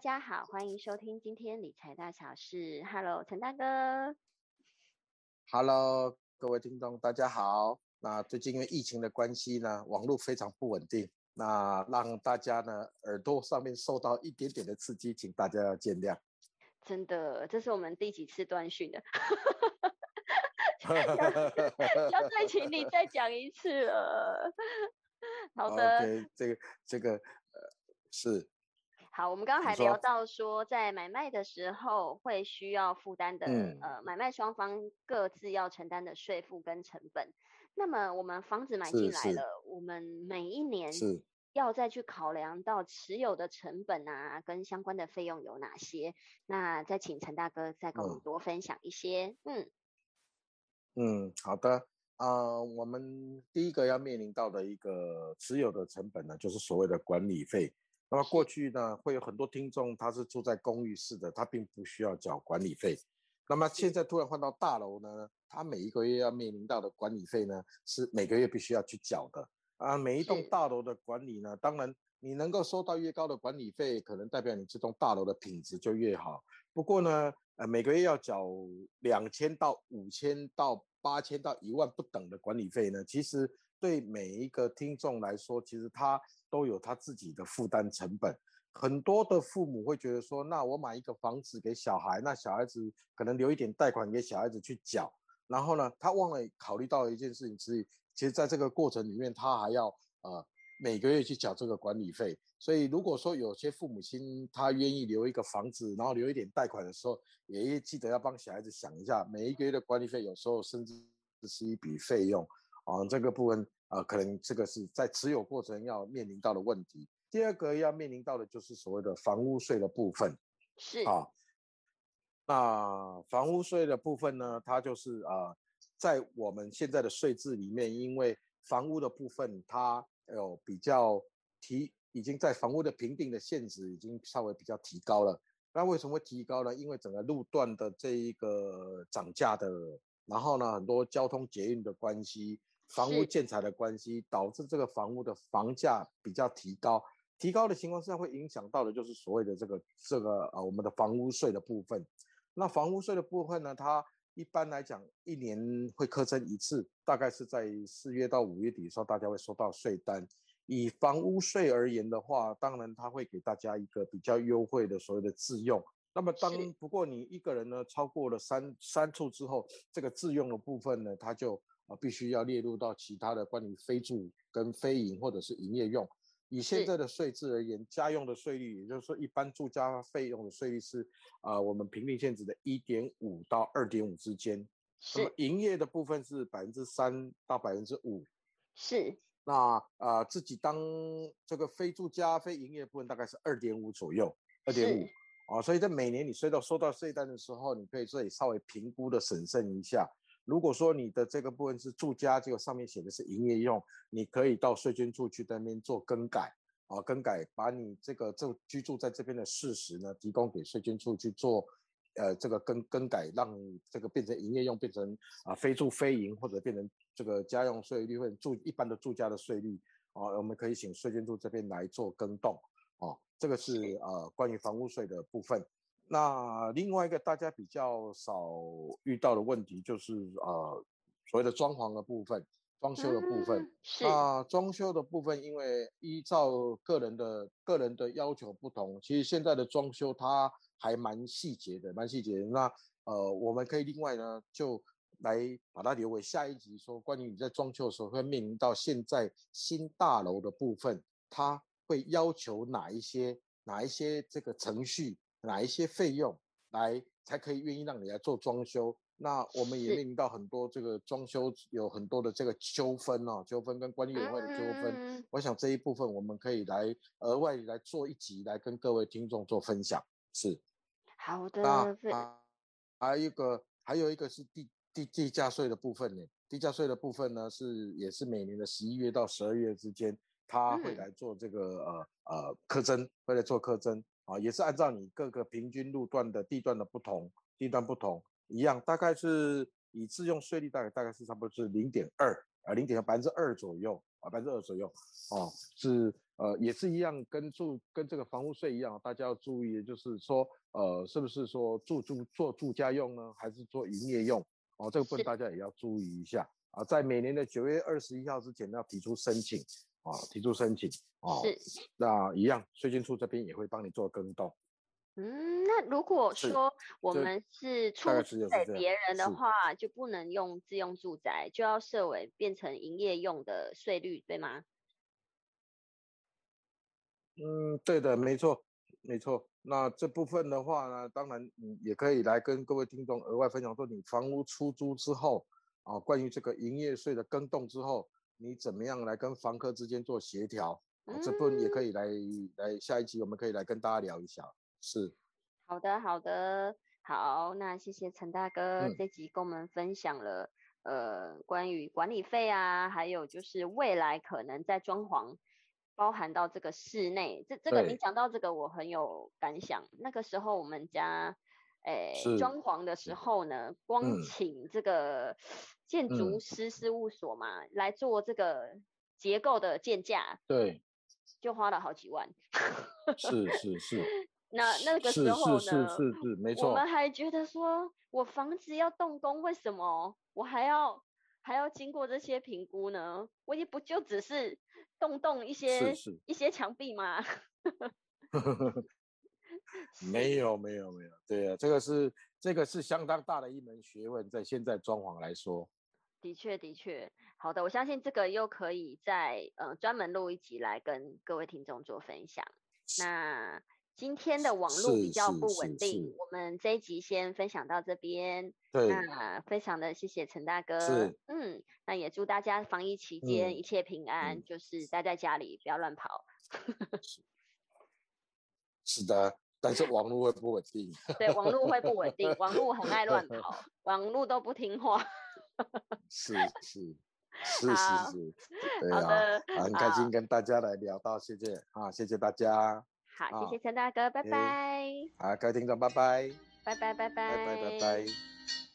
家好，欢迎收听今天理财大小事。Hello，陈大哥。Hello，各位听众，大家好。那最近因为疫情的关系呢，网络非常不稳定，那让大家呢耳朵上面受到一点点的刺激，请大家要见谅。真的，这是我们第几次断讯的？要再请你再讲一次了。好的。OK，这个这个呃是。好，我们刚刚还聊到说，在买卖的时候会需要负担的，呃，买卖双方各自要承担的税负跟成本。那么我们房子买进来了，我们每一年要再去考量到持有的成本啊，跟相关的费用有哪些？那再请陈大哥再跟我们多分享一些。嗯嗯，好的。呃，我们第一个要面临到的一个持有的成本呢，就是所谓的管理费。那么过去呢，会有很多听众他是住在公寓式的，他并不需要缴管理费。那么现在突然换到大楼呢，他每一个月要面临到的管理费呢，是每个月必须要去缴的啊。每一栋大楼的管理呢，当然你能够收到越高的管理费，可能代表你这栋大楼的品质就越好。不过呢，呃，每个月要缴两千到五千到八千到一万不等的管理费呢，其实对每一个听众来说，其实他。都有他自己的负担成本，很多的父母会觉得说，那我买一个房子给小孩，那小孩子可能留一点贷款给小孩子去缴，然后呢，他忘了考虑到一件事情，是其实在这个过程里面，他还要呃每个月去缴这个管理费。所以如果说有些父母亲他愿意留一个房子，然后留一点贷款的时候，也记得要帮小孩子想一下，每一个月的管理费有时候甚至是一笔费用啊，这个部分。啊，可能这个是在持有过程要面临到的问题。第二个要面临到的就是所谓的房屋税的部分，是啊。那房屋税的部分呢，它就是啊，在我们现在的税制里面，因为房屋的部分它有比较提，已经在房屋的评定的限值已经稍微比较提高了。那为什么会提高呢？因为整个路段的这一个涨价的，然后呢，很多交通捷运的关系。房屋建材的关系导致这个房屋的房价比较提高，提高的情况下会影响到的就是所谓的这个这个呃我们的房屋税的部分。那房屋税的部分呢，它一般来讲一年会课征一次，大概是在四月到五月底的时候，大家会收到税单。以房屋税而言的话，当然它会给大家一个比较优惠的所谓的自用。那么当不过你一个人呢超过了三三处之后，这个自用的部分呢，它就啊，必须要列入到其他的关于非住跟非营或者是营业用。以现在的税制而言，家用的税率，也就是说一般住家费用的税率是啊，我们平定限制的一点五到二点五之间。那么营业的部分是百分之三到百分之五。是。那啊，自己当这个非住家非营业部分大概是二点五左右，二点五。啊，所以在每年你收到收到税单的时候，你可以自己稍微评估的审慎一下。如果说你的这个部分是住家，结果上面写的是营业用，你可以到税捐处去那边做更改啊，更改把你这个住居住在这边的事实呢，提供给税捐处去做，呃，这个更更改，让这个变成营业用，变成啊非住非营，或者变成这个家用税率或者住一般的住家的税率啊，我们可以请税捐处这边来做更动啊，这个是呃关于房屋税的部分。那另外一个大家比较少遇到的问题就是呃所谓的装潢的部分，装修的部分。是。那装修的部分，因为依照个人的个人的要求不同，其实现在的装修它还蛮细节的，蛮细节。那呃，我们可以另外呢就来把它留为下一集说，关于你在装修的时候会面临到现在新大楼的部分，它会要求哪一些哪一些这个程序。哪一些费用来才可以愿意让你来做装修？那我们也面临到很多这个装修有很多的这个纠纷哦，纠纷跟管理委员会的纠纷。我想这一部分我们可以来额外来做一集来跟各位听众做分享。是，好的。那还有一个还有一个是地地地价税的部分呢。地价税的部分呢是也是每年的十一月到十二月之间，他会来做这个呃呃课征，会来做课征。啊，也是按照你各个平均路段的地段的不同，地段不同一样，大概是以自用税率大概大概是差不多是零点二啊，零点百分之二左右啊，百分之二左右哦，是呃也是一样，跟住跟这个房屋税一样，大家要注意，就是说呃是不是说住住做住家用呢，还是做营业用？哦，这个部分大家也要注意一下。啊，在每年的九月二十一号之前要提出申请啊，提出申请啊，是那一样，税金处这边也会帮你做更动。嗯，那如果说我们是出给别人的话，就不能用自用住宅，就要设为变成营业用的税率，对吗？嗯，对的，没错，没错。那这部分的话呢，当然你也可以来跟各位听众额外分享说，你房屋出租之后啊，关于这个营业税的更动之后，你怎么样来跟房客之间做协调？这部分也可以来来下一集，我们可以来跟大家聊一下。是，好的，好的，好，那谢谢陈大哥这集跟我们分享了呃关于管理费啊，还有就是未来可能在装潢包含到这个室内，这这个你讲到这个我很有感想。那个时候我们家诶装潢的时候呢，光请这个建筑师事务所嘛来做这个结构的建架，对，就花了好几万。是是是。那那个时候呢，是是是是没错。我们还觉得说，我房子要动工，为什么我还要还要经过这些评估呢？我也不就只是动动一些一些墙壁吗？没有没有没有，对啊，这个是这个是相当大的一门学问，在现在装潢来说。的确的确，好的，我相信这个又可以在呃专门录一集来跟各位听众做分享。那。今天的网络比较不稳定，我们这一集先分享到这边。对，那非常的谢谢陈大哥。嗯，那也祝大家防疫期间一切平安，就是待在家里不要乱跑。是的，但是网络会不稳定。对，网络会不稳定，网络很爱乱跑，网络都不听话。是是是是是，对啊，很开心跟大家来聊到，谢谢啊，谢谢大家。好，谢谢陈大哥，拜拜。好，各位听众，拜拜。拜拜拜拜拜拜拜拜。